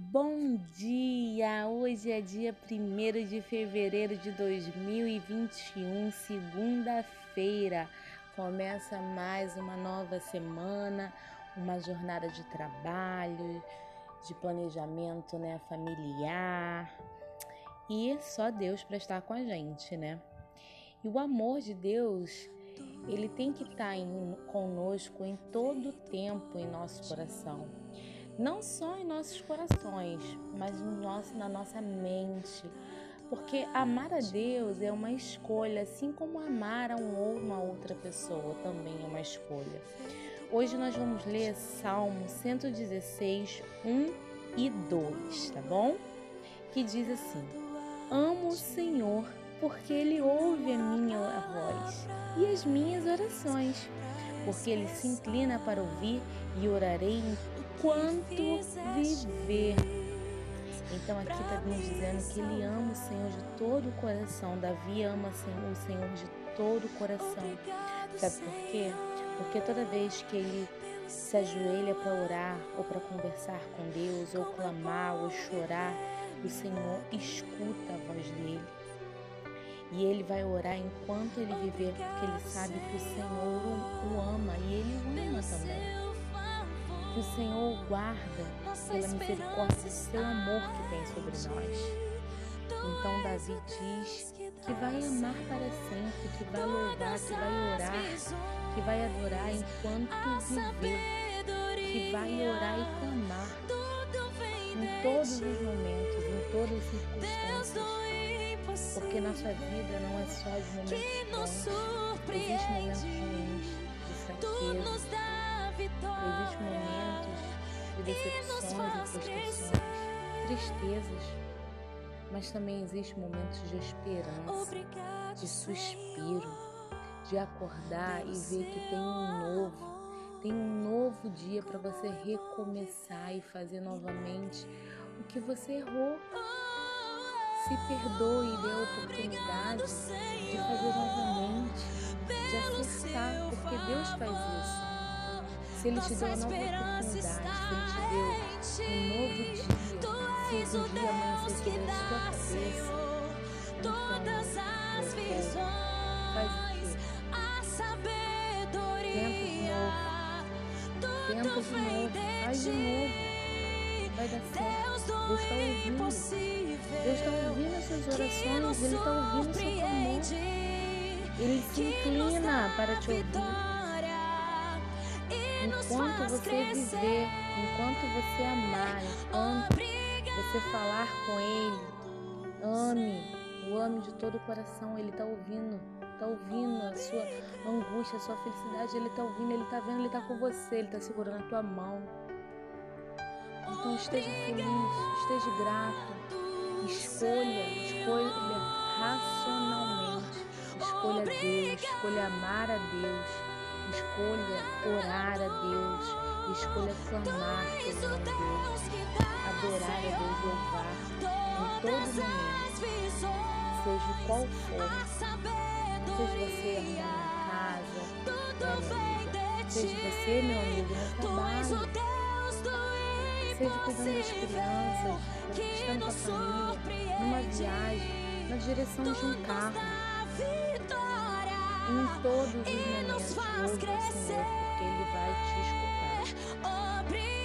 Bom dia! Hoje é dia 1 de fevereiro de 2021, segunda-feira. Começa mais uma nova semana, uma jornada de trabalho, de planejamento né, familiar. E só Deus para estar com a gente, né? E o amor de Deus, ele tem que estar em, conosco em todo o tempo em nosso coração não só em nossos corações, mas no nosso, na nossa mente. Porque amar a Deus é uma escolha, assim como amar a um, uma outra pessoa também é uma escolha. Hoje nós vamos ler Salmo 116, 1 e 2, tá bom? Que diz assim: Amo o Senhor porque Ele ouve a minha voz e as minhas orações, porque Ele se inclina para ouvir e orarei enquanto viver. Então aqui está nos dizendo que ele ama o Senhor de todo o coração. Davi ama o Senhor de todo o coração. Sabe por quê? Porque toda vez que ele se ajoelha para orar ou para conversar com Deus, ou clamar, ou chorar, o Senhor escuta a voz dele. E ele vai orar enquanto ele viver, porque ele sabe que o Senhor o ama e ele o ama também que o Senhor guarda pela misericórdia do seu amor que tem sobre nós. Então Davi diz que vai amar para sempre, que vai louvar, que vai orar, que vai adorar enquanto viver, que vai orar e clamar em todos os momentos, em todas as circunstâncias. Porque nossa vida não é só de momentos bons, existem momentos ruins, de fraqueza, Existem momentos decepções e frustrações, tristezas, mas também existem momentos de esperança, de suspiro, de acordar e ver que tem um novo, tem um novo dia para você recomeçar e fazer novamente o que você errou. Se perdoe e dê a oportunidade de fazer novamente, de acertar, porque Deus faz isso. Se Ele te deu uma nova oportunidade, se Ele te deu um novo dia, se um dia amanhecer sobre a sua cabeça, então, meu povo, faz o quê? Tenta de novo. Tenta de novo. Faz de novo. Vai dar certo. Deus está ouvindo. Deus está ouvindo as suas orações. Ele está ouvindo o seu clamor. Ele se inclina para te ouvir enquanto você viver, enquanto você amar, enquanto você falar com Ele, ame, o ame de todo o coração, Ele está ouvindo, está ouvindo a sua angústia, a sua felicidade, Ele está ouvindo, Ele está vendo, Ele está com você, Ele está segurando a tua mão. Então esteja feliz, esteja grato, escolha, escolha racionalmente, escolha Deus, escolha amar a Deus Escolha orar a Deus, escolha clamar pelo nome adorar a Deus, louvar em todo momento, seja qual for, seja você arrumando casa, seja você, meu amigo, no trabalho, seja cuidando das crianças, estando com a família, numa viagem, na direção de um carro em todos os momentos, nos o Senhor, porque Ele vai te escutar.